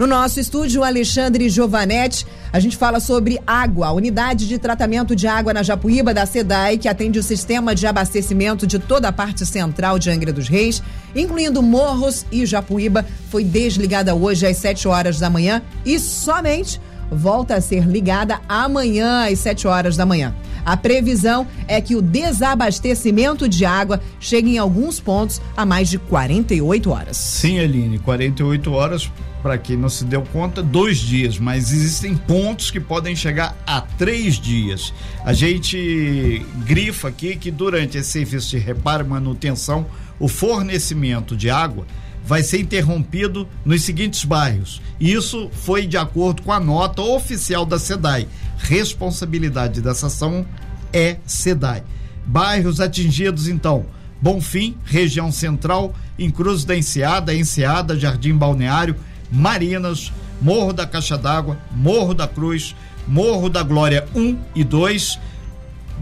No nosso estúdio, Alexandre Giovanetti, a gente fala sobre água, a unidade de tratamento de água na Japuíba da SEDAI, que atende o sistema de abastecimento de toda a parte central de Angra dos Reis, incluindo Morros e Japuíba, foi desligada hoje às 7 horas da manhã e somente volta a ser ligada amanhã às 7 horas da manhã. A previsão é que o desabastecimento de água chegue em alguns pontos a mais de 48 horas. Sim, Aline, 48 horas, para quem não se deu conta, dois dias, mas existem pontos que podem chegar a três dias. A gente grifa aqui que durante esse serviço de reparo e manutenção, o fornecimento de água vai ser interrompido nos seguintes bairros. Isso foi de acordo com a nota oficial da SEDAI. Responsabilidade dessa ação é SEDAI. Bairros atingidos, então, Bonfim, região central, em Cruz da Enseada, Enseada, Jardim Balneário, Marinas, Morro da Caixa d'Água, Morro da Cruz, Morro da Glória 1 e 2,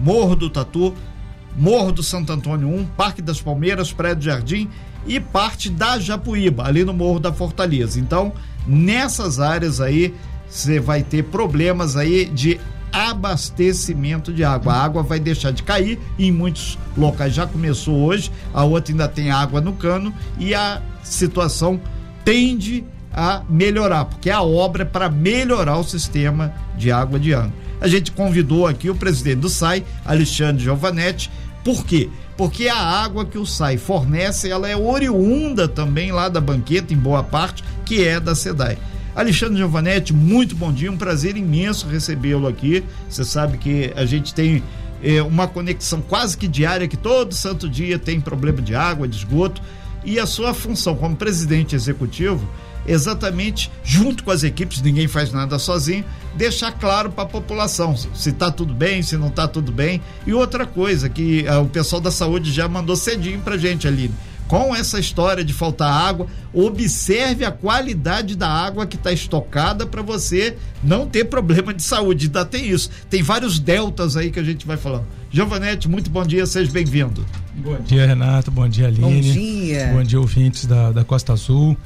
Morro do Tatu, Morro do Santo Antônio 1, Parque das Palmeiras, Prédio Jardim e parte da Japuíba, ali no Morro da Fortaleza. Então, nessas áreas aí, você vai ter problemas aí de abastecimento de água. A água vai deixar de cair em muitos locais já começou hoje, a outra ainda tem água no cano e a situação tende a melhorar, porque a obra é para melhorar o sistema de água de Angra. A gente convidou aqui o presidente do SAI, Alexandre Giovanetti, por quê? Porque a água que o SAI fornece, ela é oriunda também lá da banqueta, em boa parte, que é da SEDAI. Alexandre Giovanetti, muito bom dia, um prazer imenso recebê-lo aqui. Você sabe que a gente tem é, uma conexão quase que diária, que todo santo dia tem problema de água, de esgoto. E a sua função como presidente executivo exatamente junto com as equipes, ninguém faz nada sozinho, deixar claro para a população se está tudo bem, se não está tudo bem. E outra coisa que ah, o pessoal da saúde já mandou cedinho para gente ali. Com essa história de faltar água, observe a qualidade da água que está estocada para você não ter problema de saúde. Ainda tem isso. Tem vários deltas aí que a gente vai falando. Giovanete, muito bom dia, seja bem-vindo. Bom dia, Renato. Bom dia, Aline. Bom dia. Bom dia, ouvintes da, da Costa Azul.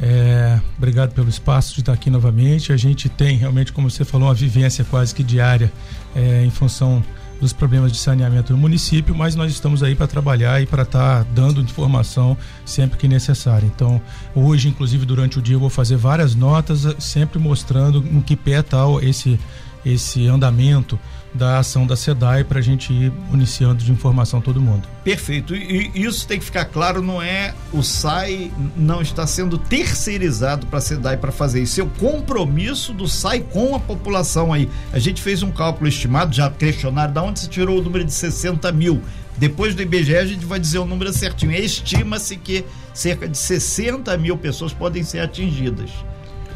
É, obrigado pelo espaço de estar aqui novamente. A gente tem realmente, como você falou, uma vivência quase que diária é, em função dos problemas de saneamento no município, mas nós estamos aí para trabalhar e para estar tá dando informação sempre que necessário. Então, hoje, inclusive, durante o dia, eu vou fazer várias notas, sempre mostrando no que pé tal esse, esse andamento da ação da SEDAI para a gente ir iniciando de informação todo mundo. Perfeito. E, isso tem que ficar claro, não é o SAI não está sendo terceirizado para a SEDAI para fazer isso. É o compromisso do SAI com a população aí. A gente fez um cálculo estimado, já questionário, da onde se tirou o número de 60 mil. Depois do IBGE a gente vai dizer o número certinho. Estima-se que cerca de 60 mil pessoas podem ser atingidas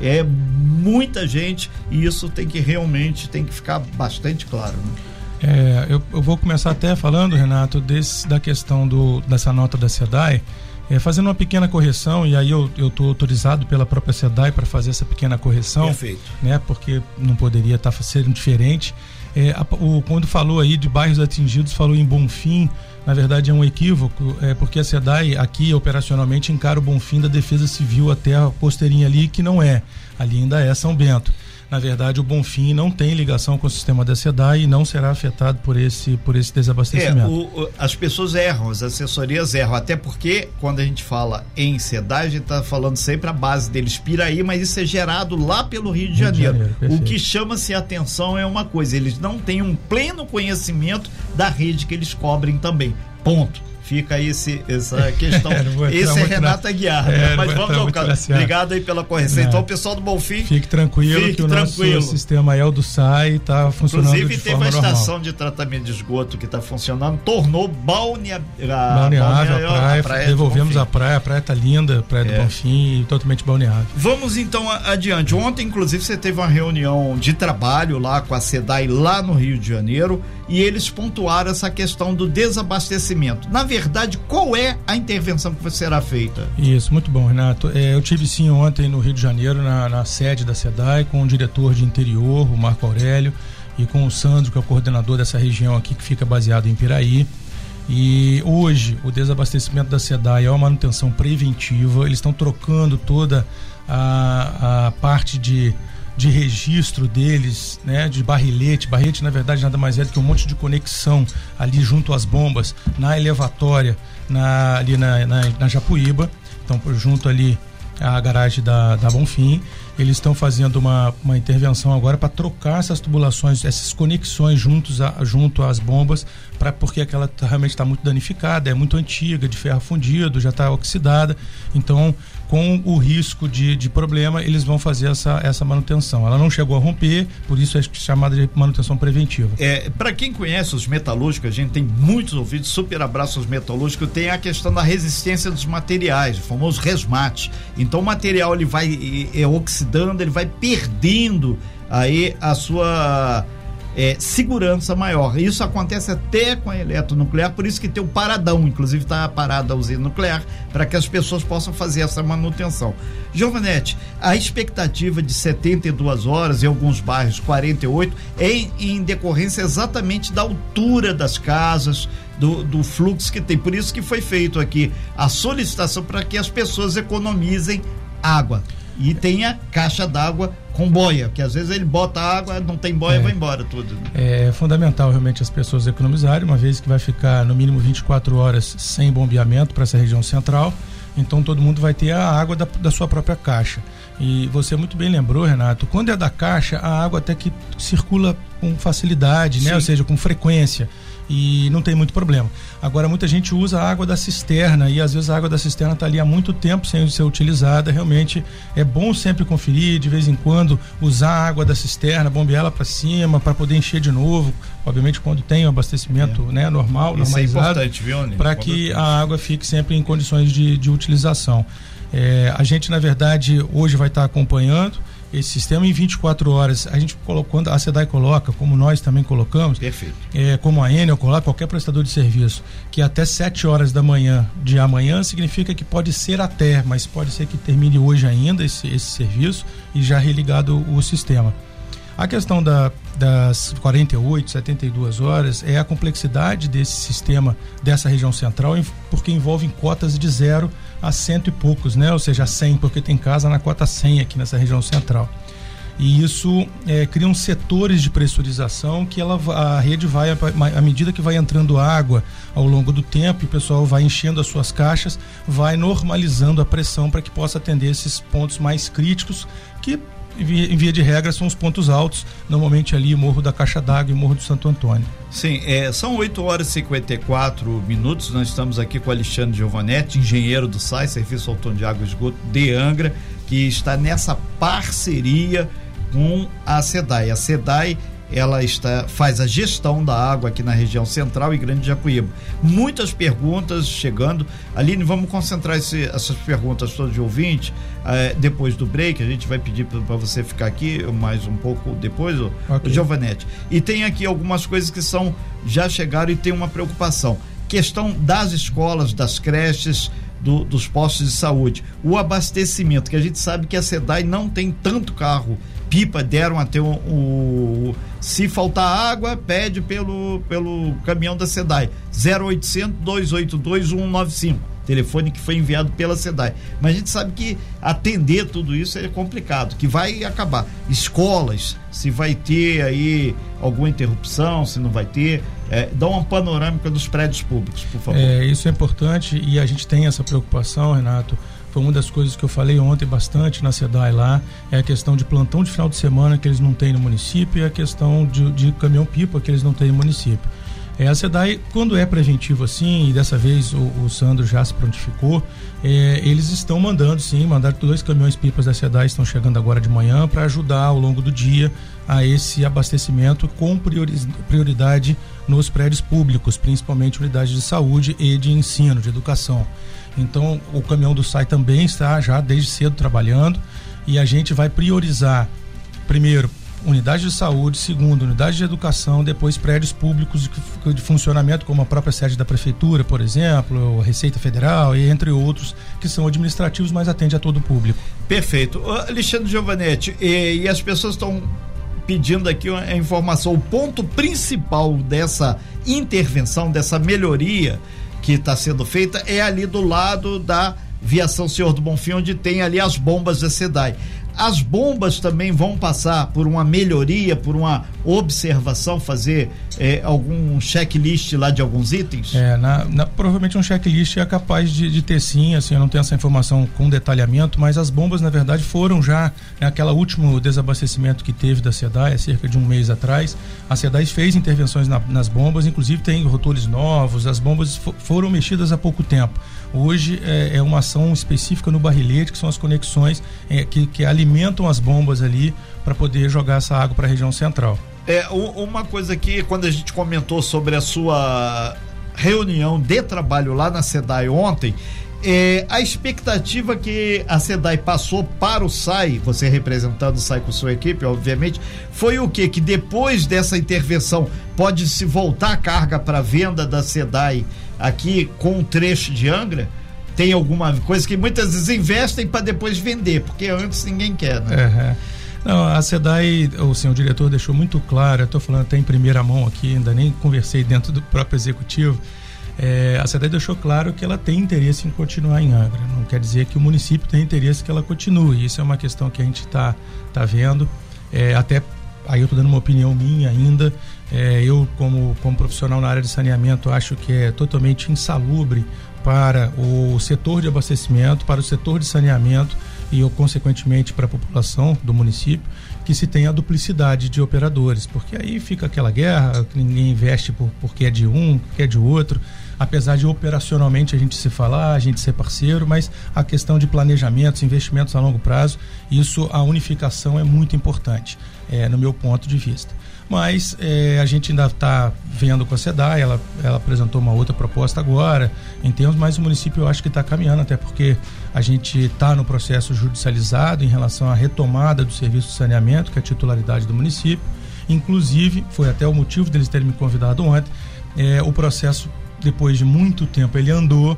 é muita gente e isso tem que realmente tem que ficar bastante claro. Né? É, eu, eu, vou começar até falando, Renato, desse, da questão do, dessa nota da SEDAI, é, fazendo uma pequena correção, e aí eu estou autorizado pela própria SEDAI para fazer essa pequena correção. Perfeito. Né, porque não poderia estar tá sendo diferente. É, a, o, quando falou aí de bairros atingidos, falou em Bonfim, na verdade é um equívoco, é, porque a SEDAI aqui operacionalmente encara o Bonfim da Defesa Civil até a posteirinha ali, que não é. Ali ainda é São Bento na verdade, o Bonfim não tem ligação com o sistema da SEDAI e não será afetado por esse, por esse desabastecimento. É, o, o, as pessoas erram, as assessorias erram, até porque quando a gente fala em SEDAI, a gente está falando sempre a base deles Piraí, mas isso é gerado lá pelo Rio de Rio Janeiro. De Janeiro o que chama-se atenção é uma coisa, eles não têm um pleno conhecimento da rede que eles cobrem também. Ponto. Fica aí esse, essa questão. é, esse é Renata Aguiar, né? é, Mas vamos ao caso. Obrigado aí pela correção. Então, o pessoal do Bonfim. Fique tranquilo fique que o tranquilo. nosso sistema El do SAI está funcionando. Inclusive, teve a estação de tratamento de esgoto que está funcionando, tornou balnea, balneável a, praia, a praia devolvemos a praia, a praia está linda, a praia do é. Bonfim, totalmente balneável. Vamos então adiante. Ontem, inclusive, você teve uma reunião de trabalho lá com a SEDAI lá no Rio de Janeiro e eles pontuaram essa questão do desabastecimento. Na verdade, qual é a intervenção que será feita? Isso, muito bom, Renato. É, eu tive sim ontem no Rio de Janeiro, na, na sede da SEDAI, com o diretor de interior, o Marco Aurélio, e com o Sandro, que é o coordenador dessa região aqui, que fica baseado em Piraí. E hoje o desabastecimento da SEDAI é uma manutenção preventiva, eles estão trocando toda a, a parte de, de registro deles, né, de barrilete. Barrilete, na verdade, nada mais é do que um monte de conexão ali junto às bombas, na elevatória, na, ali na, na, na Japuíba. Então, junto ali à garagem da, da Bonfim. Eles estão fazendo uma, uma intervenção agora para trocar essas tubulações, essas conexões juntos a, junto às bombas, pra, porque aquela realmente está muito danificada, é muito antiga, de ferro fundido, já está oxidada. Então, com o risco de, de problema, eles vão fazer essa, essa manutenção. Ela não chegou a romper, por isso é chamada de manutenção preventiva. É, para quem conhece os metalúrgicos, a gente tem muitos ouvidos, super abraços metalúrgicos, tem a questão da resistência dos materiais, o famoso resmate. Então o material ele vai é, oxidando, ele vai perdendo aí a sua é, segurança maior. Isso acontece até com a eletronuclear, por isso que tem o paradão, inclusive está parada a usina nuclear, para que as pessoas possam fazer essa manutenção. Giovanete, a expectativa de 72 horas, em alguns bairros 48, é em, em decorrência exatamente da altura das casas, do, do, fluxo que tem. Por isso que foi feito aqui a solicitação para que as pessoas economizem água e tenha caixa d'água com boia, que às vezes ele bota água, não tem boia, é, vai embora tudo. É fundamental realmente as pessoas economizarem, uma vez que vai ficar no mínimo 24 horas sem bombeamento para essa região central, então todo mundo vai ter a água da, da sua própria caixa. E você muito bem lembrou, Renato, quando é da caixa, a água até que circula com facilidade, né? Ou seja, com frequência e não tem muito problema. Agora, muita gente usa a água da cisterna e às vezes a água da cisterna está ali há muito tempo sem ser utilizada. Realmente é bom sempre conferir, de vez em quando, usar a água da cisterna, bombear ela para cima para poder encher de novo. Obviamente, quando tem o abastecimento é. né, normal, Isso é normalizado, é para que a água fique sempre em condições de, de utilização. É, a gente, na verdade, hoje vai estar acompanhando esse sistema em 24 horas. A gente colocando, a SEDAI coloca, como nós também colocamos, Perfeito. É, como a Enel coloca, qualquer prestador de serviço, que até 7 horas da manhã de amanhã significa que pode ser até, mas pode ser que termine hoje ainda esse, esse serviço e já religado o sistema. A questão da, das 48, 72 horas é a complexidade desse sistema dessa região central, porque envolve cotas de zero a cento e poucos, né? Ou seja, 100, porque tem casa na cota 100 aqui nessa região central. E isso é, cria uns setores de pressurização que ela, a rede vai, à medida que vai entrando água ao longo do tempo, o pessoal vai enchendo as suas caixas, vai normalizando a pressão para que possa atender esses pontos mais críticos que em via de regra, são os pontos altos, normalmente ali Morro da Caixa d'Água e Morro do Santo Antônio. Sim, é, são 8 horas e 54 minutos. Nós estamos aqui com Alexandre Giovanetti, engenheiro do SAI, Serviço Autônomo de Água e Esgoto de Angra, que está nessa parceria com a SEDAI. A SEDAI ela está, faz a gestão da água aqui na região central e Grande Japuíba. Muitas perguntas chegando. Aline, vamos concentrar esse, essas perguntas todas de ouvinte eh, depois do break. A gente vai pedir para você ficar aqui mais um pouco depois, okay. Giovanetti. E tem aqui algumas coisas que são já chegaram e tem uma preocupação. Questão das escolas, das creches, do, dos postos de saúde. O abastecimento, que a gente sabe que a SEDAI não tem tanto carro pipa deram até o, o, se faltar água pede pelo pelo caminhão da Sedai 0800 282 195 telefone que foi enviado pela SEDAI. Mas a gente sabe que atender tudo isso é complicado, que vai acabar. Escolas, se vai ter aí alguma interrupção, se não vai ter. É, dá uma panorâmica dos prédios públicos, por favor. É, isso é importante e a gente tem essa preocupação, Renato foi uma das coisas que eu falei ontem bastante na SEDAI lá, é a questão de plantão de final de semana que eles não têm no município e a questão de, de caminhão-pipa que eles não têm no município. É, a SEDAI, quando é preventivo assim, e dessa vez o, o Sandro já se prontificou, é, eles estão mandando sim, mandaram dois caminhões-pipas da SEDAI, estão chegando agora de manhã para ajudar ao longo do dia a esse abastecimento com prioridade nos prédios públicos, principalmente unidades de saúde e de ensino, de educação. Então, o caminhão do SAI também está já desde cedo trabalhando e a gente vai priorizar, primeiro, unidade de saúde, segundo, unidade de educação, depois prédios públicos de, de, funcionamento, como a própria sede da prefeitura, por exemplo, Receita Federal e entre outros, que são administrativos, mas atende a todo o público. Perfeito. Alexandre Giovanetti, e, e as pessoas estão pedindo aqui a informação. O ponto principal dessa intervenção, dessa melhoria, que está sendo feita é ali do lado da Viação Senhor do Bonfim, onde tem ali as bombas da SEDAI. As bombas também vão passar por uma melhoria, por uma observação, fazer é, algum checklist lá de alguns itens? É, na, na, provavelmente um checklist é capaz de, de, ter sim, assim, eu não tenho essa informação com detalhamento, mas as bombas, na verdade, foram já naquela né, último desabastecimento que teve da SEDAI, cerca de um mês atrás. A SEDAI fez intervenções na, nas bombas, inclusive tem rotores novos, as bombas foram mexidas há pouco tempo. Hoje é, é, uma ação específica no barrilete, que são as conexões é, que, que alimentam as bombas ali para poder jogar essa água para a região central. É, uma coisa que quando a gente comentou sobre a sua reunião de trabalho lá na SEDAI ontem, é, a expectativa que a SEDAI passou para o SAI, você representando o SAI com sua equipe, obviamente, foi o que? Que depois dessa intervenção pode se voltar a carga para venda da SEDAI aqui com um trecho de Angra? Tem alguma coisa que muitas vezes investem para depois vender, porque antes ninguém quer, né? Uhum. Não, a SEDAI, o senhor diretor deixou muito claro, estou falando até em primeira mão aqui, ainda nem conversei dentro do próprio executivo. É, a SEDAI deixou claro que ela tem interesse em continuar em Angra. Não quer dizer que o município tem interesse que ela continue. Isso é uma questão que a gente está tá vendo. É, até aí eu estou dando uma opinião minha ainda. É, eu, como, como profissional na área de saneamento, acho que é totalmente insalubre para o setor de abastecimento, para o setor de saneamento e, consequentemente, para a população do município, que se tenha a duplicidade de operadores, porque aí fica aquela guerra, que ninguém investe por, porque é de um, porque é de outro, apesar de operacionalmente a gente se falar, a gente ser parceiro, mas a questão de planejamentos, investimentos a longo prazo, isso, a unificação é muito importante, é, no meu ponto de vista mas é, a gente ainda está vendo com a SEDAI, ela, ela apresentou uma outra proposta agora, em termos, mas o município eu acho que está caminhando, até porque a gente está no processo judicializado em relação à retomada do serviço de saneamento, que é a titularidade do município. Inclusive, foi até o motivo deles terem me convidado ontem, é, o processo, depois de muito tempo, ele andou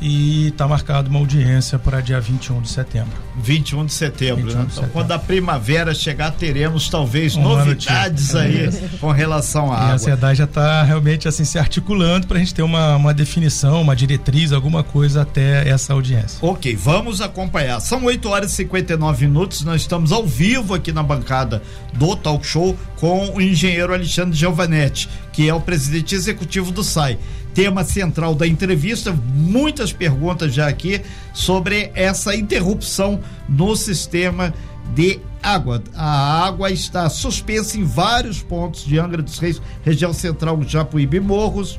e está marcado uma audiência para dia 21 de setembro. 21 de setembro, 21 né? De então, setembro. quando a primavera chegar, teremos talvez um novidades aí é. com relação à e água. a SEDAI já está realmente assim se articulando para a gente ter uma, uma definição, uma diretriz, alguma coisa até essa audiência. Ok, vamos acompanhar. São 8 horas e 59 minutos, nós estamos ao vivo aqui na bancada do Talk Show com o engenheiro Alexandre Giovanetti, que é o presidente executivo do SAI tema central da entrevista. Muitas perguntas já aqui sobre essa interrupção no sistema de água. A água está suspensa em vários pontos de Angra dos Reis, região central, Japuíba e Morros.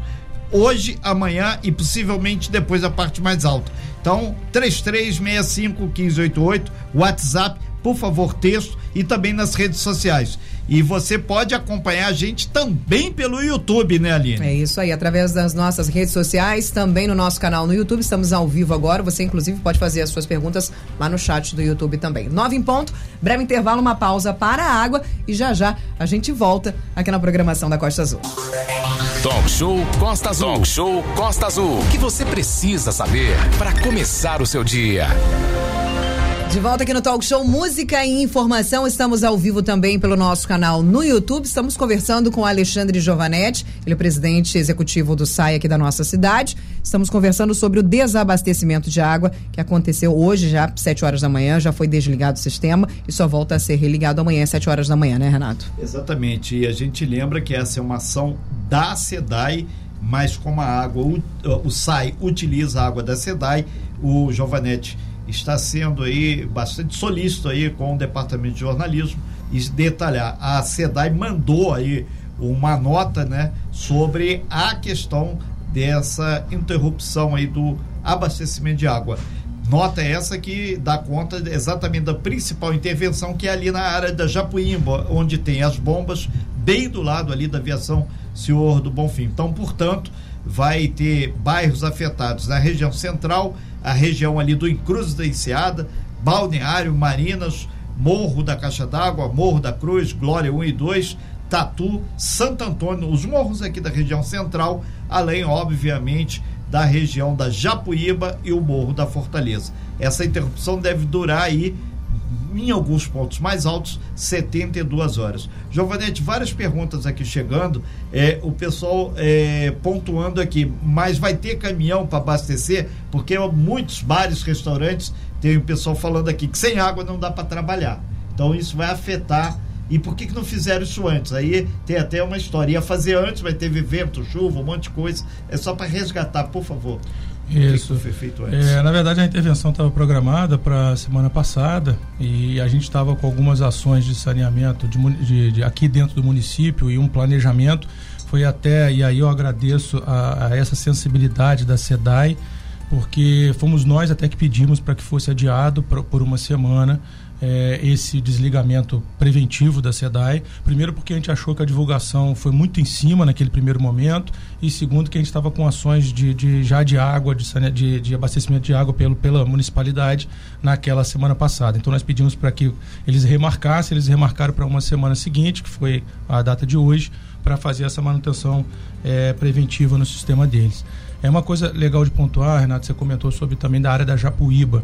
Hoje, amanhã e possivelmente depois a parte mais alta. Então, 3365 1588, WhatsApp, por favor, texto e também nas redes sociais. E você pode acompanhar a gente também pelo YouTube, né, Aline? É isso aí, através das nossas redes sociais, também no nosso canal no YouTube. Estamos ao vivo agora. Você, inclusive, pode fazer as suas perguntas lá no chat do YouTube também. Nove em ponto, breve intervalo, uma pausa para a água e já já a gente volta aqui na programação da Costa Azul. Talk Show Costa Azul. Talk Show Costa Azul. O que você precisa saber para começar o seu dia. De volta aqui no Talk Show Música e Informação. Estamos ao vivo também pelo nosso canal no YouTube. Estamos conversando com Alexandre Giovanetti, ele é presidente executivo do SAI aqui da nossa cidade. Estamos conversando sobre o desabastecimento de água que aconteceu hoje, já às 7 horas da manhã, já foi desligado o sistema e só volta a ser religado amanhã às 7 horas da manhã, né, Renato? Exatamente. E a gente lembra que essa é uma ação da SEDAI mas como a água, o, o SAI utiliza a água da SEDAI, o Giovanetti está sendo aí bastante solícito aí com o departamento de jornalismo e detalhar. A SEDAI mandou aí uma nota, né, sobre a questão dessa interrupção aí do abastecimento de água. Nota essa que dá conta exatamente da principal intervenção que é ali na área da Japuímba, onde tem as bombas bem do lado ali da aviação Senhor do Bonfim. Então, portanto, vai ter bairros afetados na região central, a região ali do Encruzes da Enseada, Balneário, Marinas, Morro da Caixa d'Água, Morro da Cruz, Glória 1 e 2, Tatu, Santo Antônio, os morros aqui da região central, além, obviamente, da região da Japuíba e o Morro da Fortaleza. Essa interrupção deve durar aí em alguns pontos mais altos, 72 horas. Giovanete, várias perguntas aqui chegando, é, o pessoal é, pontuando aqui, mas vai ter caminhão para abastecer? Porque muitos bares, restaurantes tem o pessoal falando aqui que sem água não dá para trabalhar. Então isso vai afetar. E por que, que não fizeram isso antes? Aí tem até uma história. Ia fazer antes, mas teve vento, chuva, um monte de coisa. É só para resgatar, por favor. Isso. foi feito antes? É, na verdade, a intervenção estava programada para semana passada e a gente estava com algumas ações de saneamento de, de, de, aqui dentro do município e um planejamento. Foi até, e aí eu agradeço a, a essa sensibilidade da SEDAI, porque fomos nós até que pedimos para que fosse adiado por, por uma semana é, esse desligamento preventivo da SEDAI. Primeiro, porque a gente achou que a divulgação foi muito em cima naquele primeiro momento, e segundo, que a gente estava com ações de, de, já de água, de, de, de abastecimento de água pelo, pela municipalidade naquela semana passada. Então, nós pedimos para que eles remarcassem, eles remarcaram para uma semana seguinte, que foi a data de hoje, para fazer essa manutenção é, preventiva no sistema deles. É uma coisa legal de pontuar, Renato, você comentou sobre também da área da Japuíba.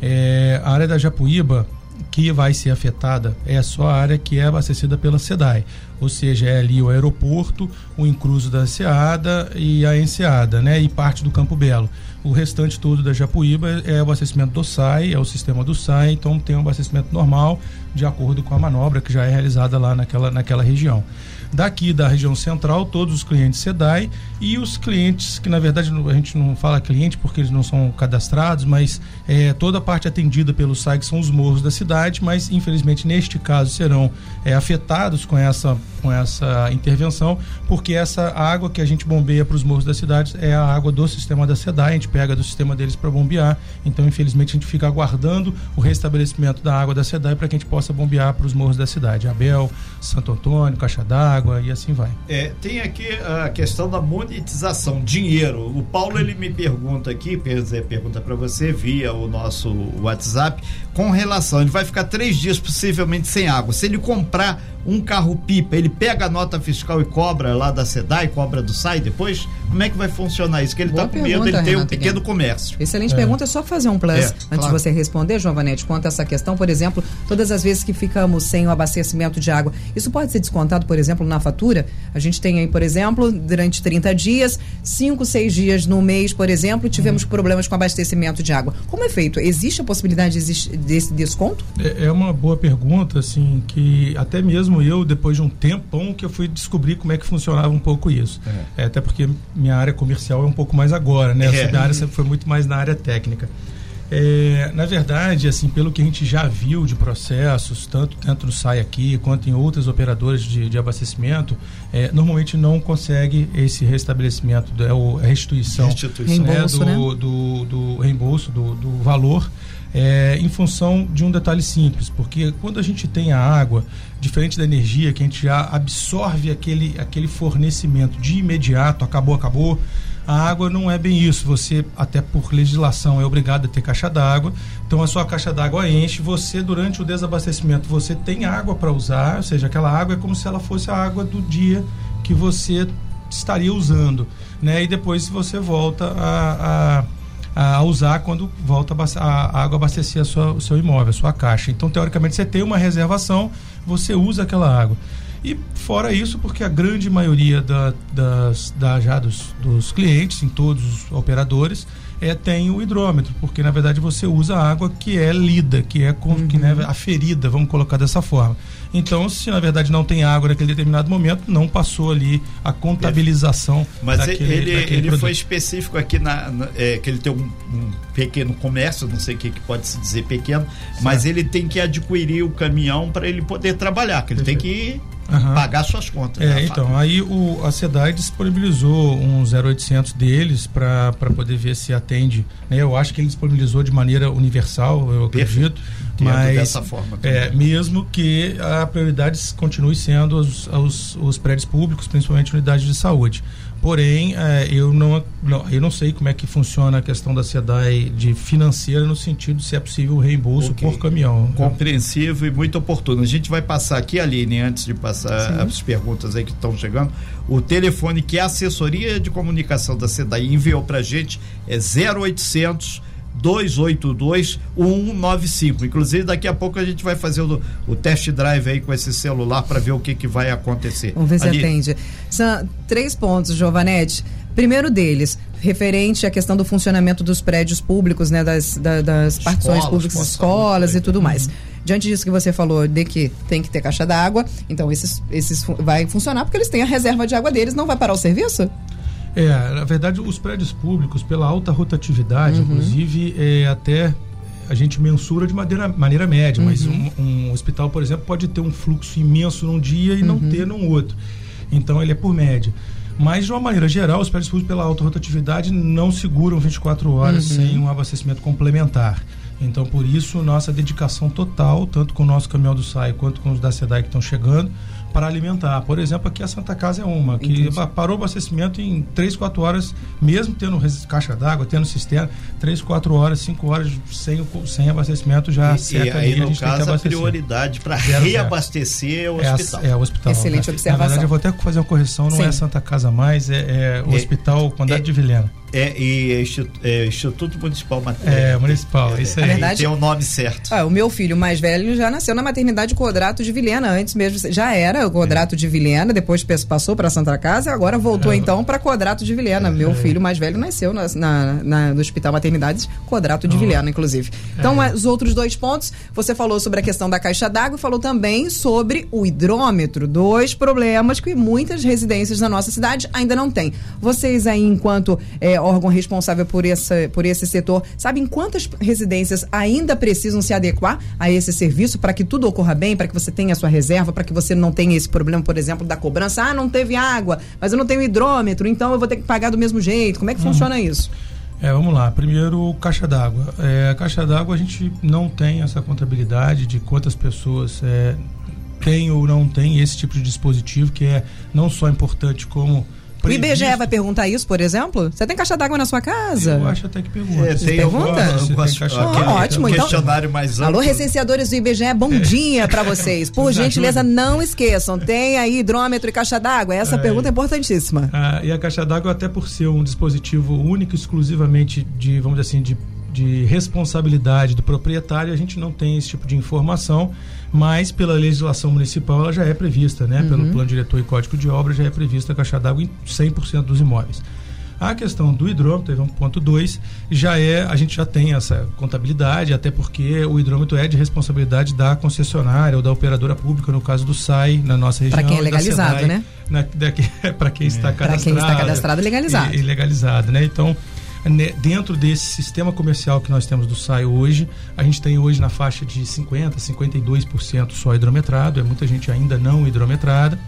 É, a área da Japuíba, que vai ser afetada é só a área que é abastecida pela SEDAI, ou seja, é ali o aeroporto, o incluso da Seada e a Enseada, né, e parte do Campo Belo. O restante todo da Japuíba é abastecimento do SAI, é o sistema do SAI, então tem um abastecimento normal de acordo com a manobra que já é realizada lá naquela, naquela região daqui da região central, todos os clientes SEDAI e os clientes, que na verdade a gente não fala cliente porque eles não são cadastrados, mas é, toda a parte atendida pelo SAI são os morros da cidade, mas infelizmente neste caso serão é, afetados com essa, com essa intervenção, porque essa água que a gente bombeia para os morros da cidade é a água do sistema da SEDAI, a gente pega do sistema deles para bombear, então infelizmente a gente fica aguardando o restabelecimento da água da SEDAI para que a gente possa bombear para os morros da cidade, Abel, Santo Antônio, Caixa d'Água, água e assim vai. É, tem aqui a questão da monetização, dinheiro. O Paulo ele me pergunta aqui, pergunta para você via o nosso WhatsApp, com relação, ele vai ficar três dias possivelmente sem água. Se ele comprar um carro pipa, ele pega a nota fiscal e cobra lá da SEDAI, cobra do SAI depois? Como é que vai funcionar isso? Que ele está com medo, ele tem um pequeno comércio. Excelente é. pergunta, é só fazer um plus é, antes claro. de você responder, Giovanete, quanto a essa questão, por exemplo, todas as vezes que ficamos sem o abastecimento de água, isso pode ser descontado, por exemplo, na fatura? A gente tem aí, por exemplo, durante 30 dias, 5, 6 dias no mês, por exemplo, tivemos hum. problemas com abastecimento de água. Como é feito? Existe a possibilidade desse desconto? É, é uma boa pergunta, assim, que até mesmo eu, depois de um tempão, que eu fui descobrir como é que funcionava um pouco isso. É. É, até porque minha área comercial é um pouco mais agora, né? É. Minha área sempre foi muito mais na área técnica. É, na verdade, assim, pelo que a gente já viu de processos, tanto dentro do SAI aqui, quanto em outras operadoras de, de abastecimento, é, normalmente não consegue esse restabelecimento, é a restituição, restituição. Né, reembolso, do, né? do, do, do, reembolso do, do valor é, em função de um detalhe simples, porque quando a gente tem a água, diferente da energia, que a gente já absorve aquele, aquele fornecimento de imediato, acabou, acabou, a água não é bem isso. Você, até por legislação, é obrigado a ter caixa d'água. Então a sua caixa d'água enche. Você, durante o desabastecimento, você tem água para usar, ou seja, aquela água é como se ela fosse a água do dia que você estaria usando. Né? E depois você volta a, a a usar quando volta a, água abastecer a sua, o seu imóvel, a sua caixa. Então, teoricamente, você tem uma reservação, você usa aquela água. E fora isso, porque a grande maioria da, das, da, já dos, dos clientes, em todos os operadores, é, tem o hidrômetro, porque na verdade você usa água que é lida, que é com, uhum. que, né, aferida, vamos colocar dessa forma. Então, se na verdade não tem água naquele determinado momento, não passou ali a contabilização. Mas daquele, ele, daquele ele foi específico aqui na, na é, que ele tem um, um, pequeno comércio, não sei o que, que pode se dizer pequeno, certo. mas ele tem que adquirir o caminhão para ele poder trabalhar, que ele Perfeito. tem que uhum. pagar suas contas. É, né, então, aí o, a SEDAI disponibilizou um 0800 deles para poder ver se atende. Né? Eu acho que ele disponibilizou de maneira universal, eu acredito. Mas, dessa forma é, mesmo que a prioridade continue sendo os, os, os prédios públicos, principalmente unidades de saúde. Porém, é, eu, não, não, eu não sei como é que funciona a questão da SEDAI de financeira no sentido de se é possível o reembolso okay. por caminhão. Né? Compreensível e muito oportuno. A gente vai passar aqui, Aline, antes de passar Sim. as perguntas aí que estão chegando, o telefone que a assessoria de comunicação da SEDAI enviou para a gente é 0800 282 195. Inclusive, daqui a pouco a gente vai fazer o, o test drive aí com esse celular para ver o que, que vai acontecer. Vamos ver se atende. São três pontos, Giovanete. Primeiro deles, referente à questão do funcionamento dos prédios públicos, né, das, da, das partições Escolas, públicas, postos escolas e tudo mais. Diante disso que você falou de que tem que ter caixa d'água, então esses, esses vai funcionar porque eles têm a reserva de água deles, não vai parar o serviço? É, na verdade, os prédios públicos, pela alta rotatividade, Uhum. inclusive, é, até a gente mensura de maneira, maneira média, mas Uhum. um, um hospital, por exemplo, pode ter um fluxo imenso num dia e não Uhum. ter num outro. Então, ele é por média. Mas, de uma maneira geral, os prédios públicos, pela alta rotatividade, não seguram 24 horas Uhum. sem um abastecimento complementar. Então, por isso, nossa dedicação total, tanto com o nosso caminhão do SAI quanto com os da SEDAI que estão chegando, para alimentar. Por exemplo, aqui a Santa Casa é uma, que Entendi. parou o abastecimento em 3, 4 horas, mesmo tendo caixa d'água, tendo cisterna, 3, 4 horas, 5 horas sem, sem abastecimento já E, e seca aí, ali, a no gente tem que caso, a prioridade para reabastecer é o É, a- hospital. é o hospital. Excelente Na- observação. Na verdade, eu vou até fazer uma correção, não Sim. é Santa Casa mais, é, é o É- Hospital Condado é- de Vilhena. É, e é Instituto, é Instituto Municipal Materno. É, municipal, isso aí. Na verdade- Tem o nome certo. Ah, o meu filho mais velho já nasceu na maternidade Codrato de Vilhena, antes mesmo já era o Codrato de Vilhena, depois passou para Santa Casa, agora voltou É. então para Codrato de Vilhena. Meu filho mais velho nasceu na, na- na- no Hospital Maternidades Codrato de Vilhena, inclusive. Então, É. os outros dois pontos, você falou sobre a questão da caixa d'água e falou também sobre o hidrômetro, dois problemas que muitas residências na nossa cidade ainda não têm. Vocês aí, enquanto é, órgão responsável por, essa, por esse setor, sabem quantas residências ainda precisam se adequar a esse serviço para que tudo ocorra bem, para que você tenha a sua reserva, para que você não tenha esse problema, por exemplo, da cobrança. Ah, não teve água, mas eu não tenho hidrômetro, então eu vou ter que pagar do mesmo jeito. Como é que funciona isso? É, vamos lá. Primeiro, caixa d'água. É, a caixa d'água a gente não tem essa contabilidade de quantas pessoas é, tem ou não tem esse tipo de dispositivo, que é não só importante como. O IBGE previsto. vai perguntar isso, por exemplo? Você tem caixa d'água na sua casa? Eu acho até que pergunta. É, tem pergunta? caixa aquele- d'água? ótimo, um então- questionário mais amplo. Alô, recenseadores do IBGE, bom dia pra vocês. Por gentileza, não esqueçam, tem aí hidrômetro e caixa d'água? Essa É. pergunta é importantíssima. Ah, e a caixa d'água, até por ser um dispositivo único, exclusivamente de, vamos dizer assim, de, de responsabilidade do proprietário, a gente não tem esse tipo de informação, mas pela legislação municipal ela já é prevista, né? Pelo plano diretor e código de obra já é prevista a caixa d'água em 100% dos imóveis. A questão do hidrômetro, aí vamos pro ponto 2, já é, a gente já tem essa contabilidade, até porque o hidrômetro é de responsabilidade da concessionária ou da operadora pública, no caso do SAI, na nossa região. Pra quem é legalizado, SEDAI, né? Para quem está Pra cadastrado. quem está cadastrado legalizado. E, e legalizado, né? Então, dentro desse sistema comercial que nós temos do SAI hoje, a gente tem hoje na faixa de 50%, 52% só hidrometrado, é muita gente ainda não hidrometrada,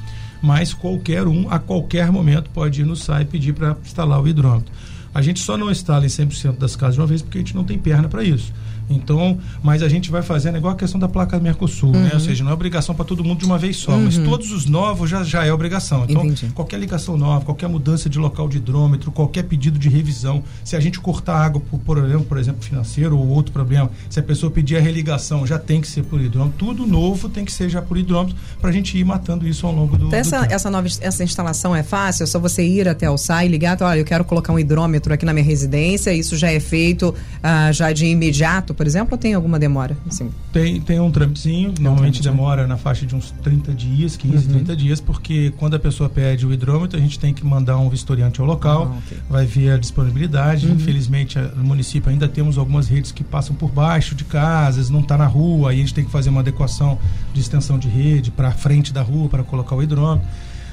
mas qualquer um, a qualquer momento, pode ir no SAI e pedir para instalar o hidrômetro. A gente só não instala em 100% das casas de uma vez porque a gente não tem perna para isso. Então, mas a gente vai fazendo é igual a questão da placa Mercosul, né? Ou seja, não é obrigação para todo mundo de uma vez só, mas todos os novos já, já é obrigação. Então, Entendi. qualquer ligação nova, qualquer mudança de local de hidrômetro, qualquer pedido de revisão, se a gente cortar água por problema, por exemplo, financeiro ou outro problema, se a pessoa pedir a religação, já tem que ser por hidrômetro. Tudo novo tem que ser já por hidrômetro para a gente ir matando isso ao longo do, Então, do essa, tempo. essa nova essa instalação é fácil? É só você ir até o SAI, ligar, olha, eu quero colocar um hidrômetro aqui na minha residência, isso já é feito ah, já de imediato, por exemplo, ou tem alguma demora? Assim, Tem, tem um trâmitezinho, normalmente trâmite, né? demora na faixa de uns 30 dias, 15, Uhum. 30 dias, porque quando a pessoa pede o hidrômetro, a gente tem que mandar um vistoriante ao local, Ah, ok. Uhum. vai ver a disponibilidade. Infelizmente, a- no município ainda temos algumas redes que passam por baixo de casas, não está na rua, aí a gente tem que fazer uma adequação de extensão de rede para frente da rua para colocar o hidrômetro.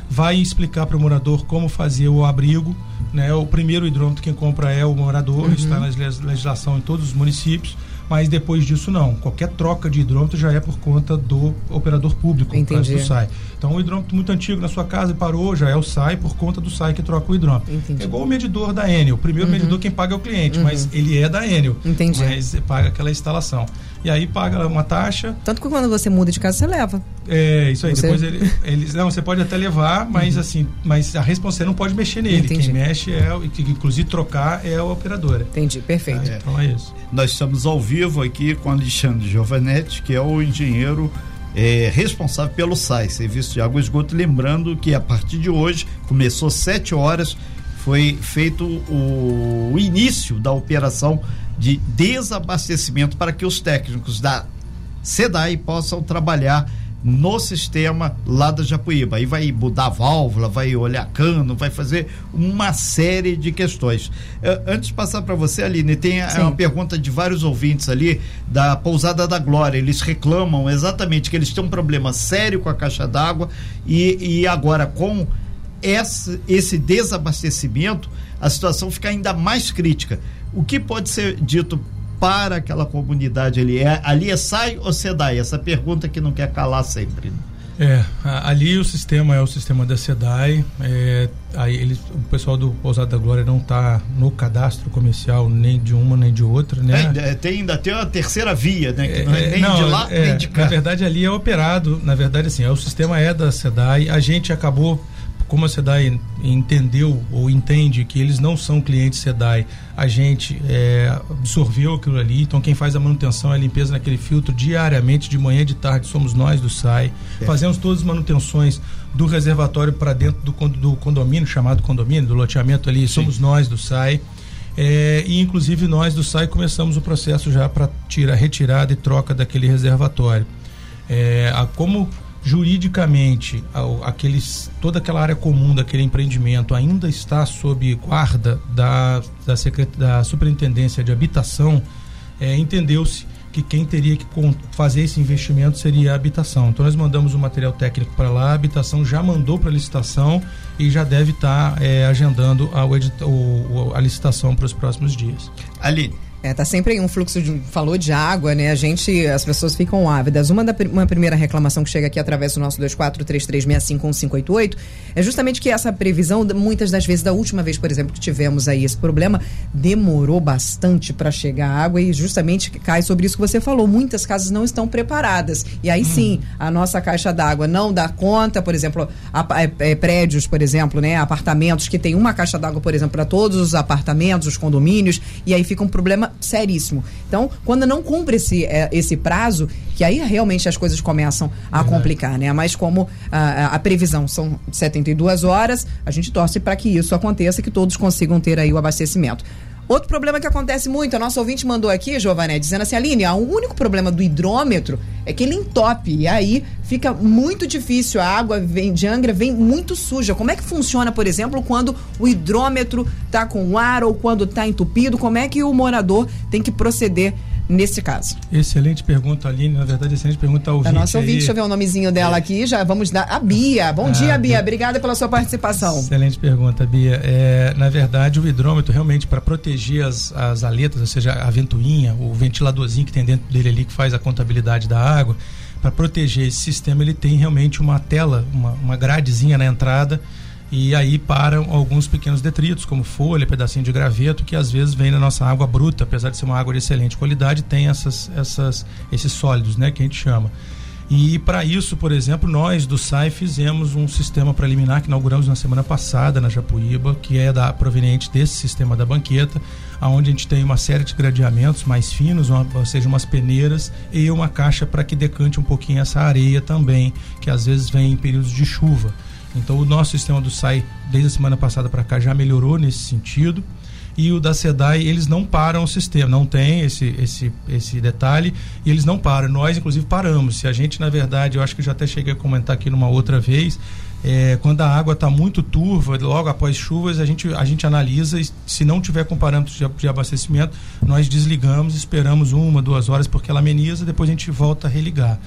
Vai explicar para o morador como fazer o abrigo. Né? O primeiro hidrômetro quem compra é o morador, Uhum. está na legis- legislação em todos os municípios mas depois disso não. Qualquer troca de hidrômetro já é por conta do operador público, Entendi. do SAI. Então, um hidrômetro muito antigo na sua casa parou, já é o SAI por conta do SAI que troca o hidrômetro. Entendi. É igual o medidor da Enel. O primeiro medidor quem paga é o cliente, mas ele é da Enel. Entendi. Mas paga aquela instalação. E aí paga uma taxa, tanto que quando você muda de casa, você leva. é isso aí. Você- Depois ele, eles. Não, você pode até levar, mas assim, mas a responsabilidade não pode mexer nele. Entendi. Quem mexe é, o- que inclusive trocar é a operadora. Entendi, perfeito. É. Então é isso. Nós estamos ao vivo aqui com Alexandre Giovanetti, que é o engenheiro é, responsável pelo SAI, Serviço de Água e Esgoto. Lembrando que a partir de hoje, começou às 7 horas, foi feito o, o início da operação de desabastecimento para que os técnicos da SEDAI possam trabalhar no sistema lá da Japuíba. Aí vai mudar a válvula, vai olhar cano, vai fazer uma série de questões. Uh, antes de passar para você, Aline, tem Sim. uma pergunta de vários ouvintes ali da Pousada da Glória. Eles reclamam exatamente que eles têm um problema sério com a caixa d'água e, e agora com esse, esse desabastecimento, a situação fica ainda mais crítica. O que pode ser dito para aquela comunidade ali? É, ali é SAI ou SEDAI? Essa pergunta que não quer calar sempre. Né? É, ali o sistema é o sistema da SEDAI. É, aí eles, o pessoal do Pousada da Glória não está no cadastro comercial nem de uma nem de outra, né? É, tem, ainda tem uma terceira via, né? Que não é, é nem não, de lá é, nem de cá. Na verdade, ali é operado, na verdade, assim, é, o sistema é da SEDAI. A gente acabou como a SEDAI entendeu ou entende que eles não são clientes SEDAI, a gente é, absorveu aquilo ali. Então, quem faz a manutenção e a limpeza naquele filtro diariamente, de manhã e de tarde, somos nós do SAI. É. Fazemos todas as manutenções do reservatório para dentro do, do, condomínio, chamado condomínio, do loteamento ali, Sim. somos nós do SAI. É, e inclusive nós do SAI começamos o processo já para tirar retirada e troca daquele reservatório. É, a, como juridicamente aqueles, toda aquela área comum daquele empreendimento ainda está sob guarda da, da, da Superintendência de Habitação, é, entendeu-se que quem teria que fazer esse investimento seria a habitação. Então nós mandamos o material técnico para lá, a habitação já mandou para licitação e já deve estar tá, é, agendando a, o, a licitação para os próximos dias. Ali, é, tá sempre um fluxo de. Falou de água, né? A gente. As pessoas ficam ávidas. Uma, da, uma primeira reclamação que chega aqui através do nosso 2433651588 é justamente que essa previsão, muitas das vezes, da última vez, por exemplo, que tivemos aí esse problema, demorou bastante para chegar água e justamente cai sobre isso que você falou. Muitas casas não estão preparadas. E aí sim, a nossa caixa d'água não dá conta, por exemplo, a, é, é, prédios, por exemplo, né? Apartamentos que tem uma caixa d'água, por exemplo, para todos os apartamentos, os condomínios, e aí fica um problema seríssimo. Então, quando não cumpre esse, é, esse prazo, que aí realmente as coisas começam a complicar, né? Mas como a, a, previsão são 72 horas, a gente torce para que isso aconteça, que todos consigam ter aí o abastecimento. Outro problema que acontece muito, a nossa ouvinte mandou aqui, Giované, dizendo assim, Aline, o único problema do hidrômetro é que ele entope. E aí fica muito difícil. A água vem de Angra vem muito suja. Como é que funciona, por exemplo, quando o hidrômetro está com ar ou quando está entupido? Como é que o morador tem que proceder nesse caso? Excelente pergunta, Aline. Na verdade, excelente pergunta ao ouvinte. A nossa ouvinte, aí. deixa eu ver o nomezinho dela é. aqui. Já vamos dar. A Bia. Bom ah, dia, Bia. Obrigada pela sua participação. Excelente pergunta, Bia. É, na verdade, o hidrômetro realmente para proteger as, as aletas, ou seja, a ventoinha, o ventiladorzinho que tem dentro dele ali que faz a contabilidade da água, para proteger esse sistema, ele tem realmente uma tela, uma, uma gradezinha na entrada e aí param alguns pequenos detritos, como folha, pedacinho de graveto, que às vezes vem na nossa água bruta, apesar de ser uma água de excelente qualidade, tem essas, essas, esses sólidos, né, que a gente chama. E para isso, por exemplo, nós do SAI fizemos um sistema preliminar que inauguramos na semana passada na Japuíba, que é da, proveniente desse sistema da banqueta, onde a gente tem uma série de gradeamentos mais finos, uma, ou seja, umas peneiras e uma caixa para que decante um pouquinho essa areia também, que às vezes vem em períodos de chuva. Então o nosso sistema do SAI, desde a semana passada para cá, já melhorou nesse sentido. E o da SEDAI, eles não param o sistema, não tem esse, esse, esse detalhe, e eles não param. Nós, inclusive, paramos. Se a gente, na verdade, eu acho que já até cheguei a comentar aqui numa outra vez, é, quando a água está muito turva, logo após chuvas, a gente, a gente analisa e se não tiver com parâmetros de, de, abastecimento, nós desligamos, esperamos uma, duas horas porque ela ameniza, depois a gente volta a religar.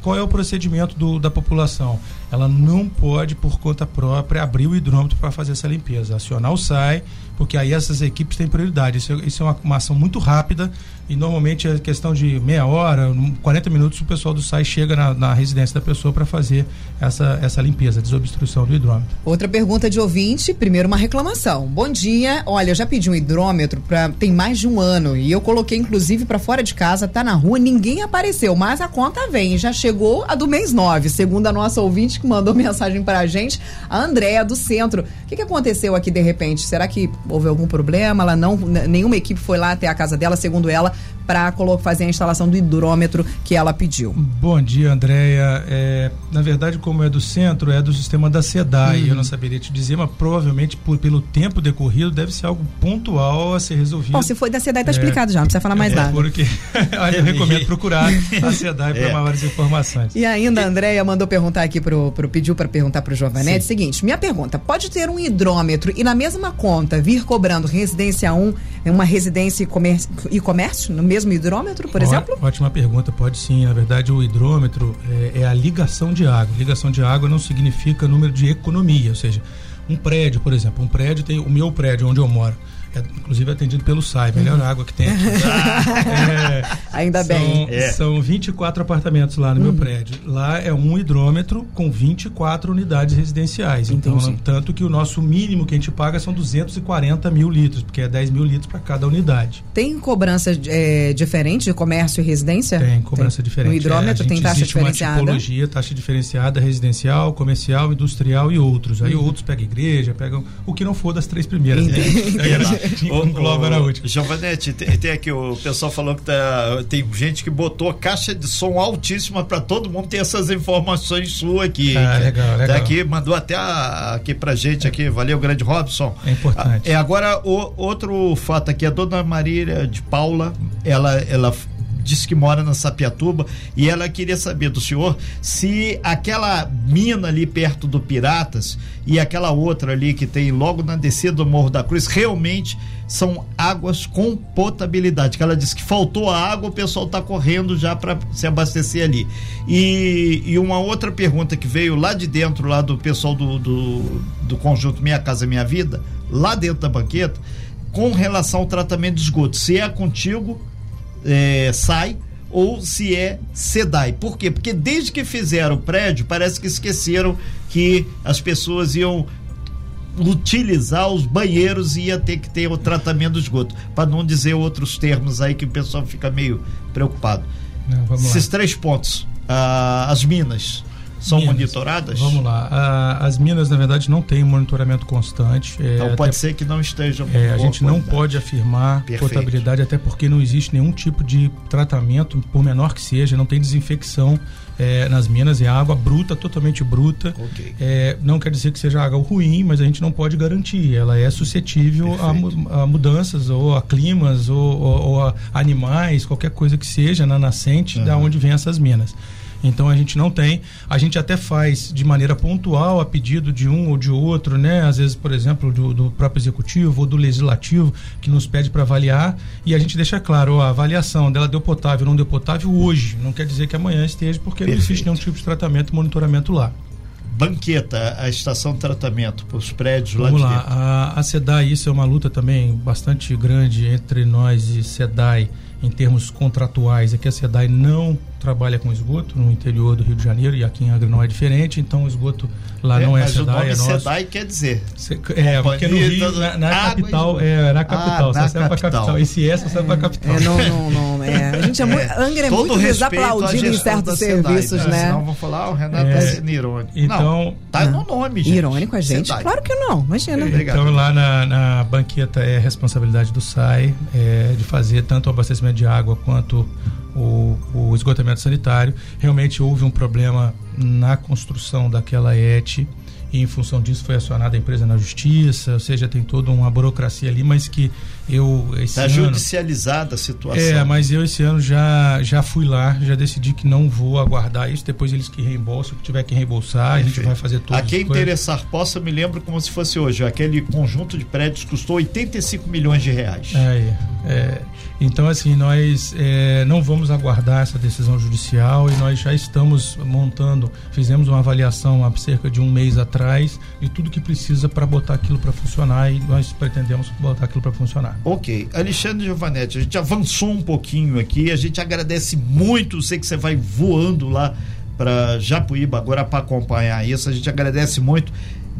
Qual é o procedimento do, da população? Ela não pode, por conta própria, abrir o hidrômetro para fazer essa limpeza. Acionar o SAI, porque aí essas equipes têm prioridade. Isso, isso é uma, uma, ação muito rápida e normalmente é questão de meia hora, 40 minutos, o pessoal do SAI chega na, na residência da pessoa para fazer essa, essa limpeza, desobstrução do hidrômetro. Outra pergunta de ouvinte, primeiro uma reclamação. Bom dia, olha, eu já pedi um hidrômetro pra, tem mais de um ano e eu coloquei inclusive para fora de casa, tá na rua, ninguém apareceu, mas a conta vem, já chegou a do mês 9, segundo a nossa ouvinte que mandou mensagem pra gente. A Andréia do Centro. O que, que aconteceu aqui de repente? Será que houve algum problema? Ela não, nenhuma equipe foi lá até a casa dela, segundo ela, para fazer a instalação do hidrômetro que ela pediu. Bom dia, Andréia. É, na verdade, como é do centro, é do sistema da SEDAI. Uhum. Eu não saberia te dizer, mas provavelmente por, pelo tempo decorrido deve ser algo pontual a ser resolvido. Bom, se foi da SEDAI, tá é, explicado já, não precisa falar mais é, nada. Porque eu recomendo procurar a SEDAI para é. maiores informações. E ainda a Andréia mandou perguntar aqui pro, pro pediu para perguntar pro Giovanetti, seguinte, minha pergunta, pode ter um hidrômetro e na mesma conta vir cobrando residência 1, uma residência e comércio, e comércio no mesmo hidrômetro, por Ó, exemplo? Ótima pergunta, pode sim. Na verdade, o hidrômetro é, é a ligação de água. Ligação de água não significa número de economia, ou seja, um prédio, por exemplo, um prédio tem o meu prédio onde eu moro é, inclusive atendido pelo SAI, melhor uhum. água que tem aqui. é, Ainda são, bem. É. São 24 apartamentos lá no uhum. meu prédio. Lá é um hidrômetro com 24 unidades residenciais. Então, tanto que o nosso mínimo que a gente paga são 240 mil litros, porque é 10 mil litros para cada unidade. Tem cobrança é, diferente de comércio e residência? Tem cobrança tem. diferente. No hidrômetro é, tem taxa existe diferenciada? Existe uma tipologia, taxa diferenciada, residencial, comercial, industrial e outros. Aí uhum. outros pegam igreja, pegam o que não for das três primeiras. Entendi. Entendi. engloba na última. Giovanetti, tem, tem, aqui, o pessoal falou que tá, tem gente que botou caixa de som altíssima para todo mundo ter essas informações suas aqui. Ah, legal, legal. Tá aqui, mandou até a, aqui pra gente aqui, valeu, grande Robson. É importante. É, agora, o, outro fato aqui, a dona Maria de Paula, ela, ela disse que mora na Sapiatuba e ela queria saber do senhor se aquela mina ali perto do Piratas e aquela outra ali que tem logo na descida do Morro da Cruz realmente são águas com potabilidade. Que ela disse que faltou a água, o pessoal está correndo já para se abastecer ali. E, e, uma outra pergunta que veio lá de dentro, lá do pessoal do, do, do conjunto Minha Casa Minha Vida, lá dentro da banqueta, com relação ao tratamento de esgoto. Se é contigo é, sai ou se é SEDAI. Por quê? Porque desde que fizeram o prédio, parece que esqueceram que as pessoas iam utilizar os banheiros e ia ter que ter o tratamento do esgoto, para não dizer outros termos aí que o pessoal fica meio preocupado. Não, Esses lá. três pontos, ah, as minas, são minas. monitoradas? Vamos lá. as minas, na verdade, não têm monitoramento constante. É, então pode ser que não estejam. É, a gente não pode afirmar Perfeito. potabilidade, até porque não existe nenhum tipo de tratamento, por menor que seja, não tem desinfecção é, nas minas, é água bruta, totalmente bruta. Okay. É, não quer dizer que seja água ruim, mas a gente não pode garantir. Ela é suscetível a, a, mudanças, ou a climas, ou, ou, ou, a animais, qualquer coisa que seja na nascente uhum. da onde vem essas minas. Então a gente não tem. A gente até faz de maneira pontual a pedido de um ou de outro, né? Às vezes, por exemplo, do, do próprio executivo ou do legislativo que nos pede para avaliar e a gente deixa claro, ó, a avaliação dela deu potável, não deu potável hoje. Não quer dizer que amanhã esteja porque Perfeito. não existe nenhum tipo de tratamento e monitoramento lá. Banqueta, a estação de tratamento para os prédios Vamos lá de lá. A, a SEDAI, isso é uma luta também bastante grande entre nós e SEDAI em termos contratuais. É que a SEDAI não trabalha com esgoto no interior do Rio de Janeiro e aqui em Angra não é diferente, então o esgoto lá é, não é mas SEDAI, o nome é nosso. SEDAI quer dizer. é, porque no Rio, na, na capital, é na capital, ah, na capital. capital. Esse S serve para capital. É, não, não, não, é. A gente é, muito, Angra é muito desaplaudido em certos serviços, SEDAI, né? Senão vão falar, o Renato é, tá sendo irônico. Então, não, tá no nome, gente. Irônico a gente? SEDAI. Claro que não, imagina. Então lá na, na banqueta é responsabilidade do SAI é, de fazer tanto o abastecimento de água quanto o, o esgotamento sanitário. Realmente houve um problema na construção daquela ET e em função disso foi acionada a empresa na justiça, ou seja, tem toda uma burocracia ali, mas que eu está judicializada a situação. É, mas eu esse ano já já fui lá, já decidi que não vou aguardar isso, depois eles que reembolsam, que tiver que reembolsar, Perfeito. a gente vai fazer tudo. A quem interessar possa, me lembro como se fosse hoje, aquele conjunto de prédios custou 85 milhões de reais. É, é então, assim, nós é, não vamos aguardar essa decisão judicial e nós já estamos montando, fizemos uma avaliação há cerca de um mês atrás de tudo que precisa para botar aquilo para funcionar e nós pretendemos botar aquilo para funcionar. Ok. Alexandre Giovanetti, a gente avançou um pouquinho aqui, a gente agradece muito, sei que você vai voando lá para Japuíba agora para acompanhar isso, a gente agradece muito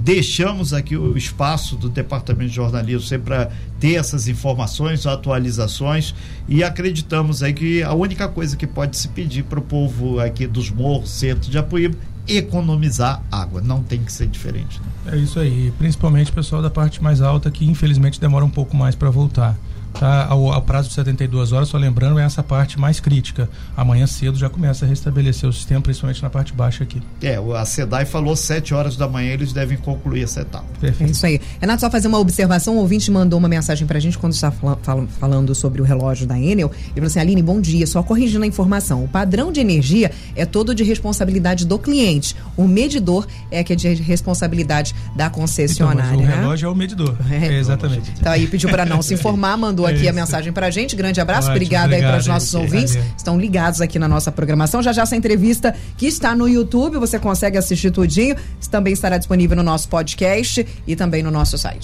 deixamos aqui o espaço do Departamento de Jornalismo sempre para ter essas informações, atualizações e acreditamos aí que a única coisa que pode se pedir para o povo aqui dos morros, centro de Apuíba, economizar água, não tem que ser diferente. Né? É isso aí, principalmente o pessoal da parte mais alta que infelizmente demora um pouco mais para voltar. Tá, ao, ao, prazo de 72 horas, só lembrando, é essa parte mais crítica. Amanhã cedo já começa a restabelecer o sistema, principalmente na parte baixa aqui. É, a SEDAI falou 7 horas da manhã eles devem concluir essa etapa. Perfeito. É isso aí. Renato, só fazer uma observação, o ouvinte mandou uma mensagem pra gente quando está fal fal falando sobre o relógio da Enel. Ele falou assim, Aline, bom dia, só corrigindo a informação. O padrão de energia é todo de responsabilidade do cliente. O medidor é que é de responsabilidade da concessionária. Então, o relógio é o medidor. É, é exatamente. Então aí pediu para não se informar, mandou mandou aqui a mensagem pra gente. Grande abraço, Ótimo, obrigada obrigado, aí para os nossos ouvintes. Valeu. Estão ligados aqui na nossa programação. Já já essa entrevista que está no YouTube, você consegue assistir tudinho. Também estará disponível no nosso podcast e também no nosso site.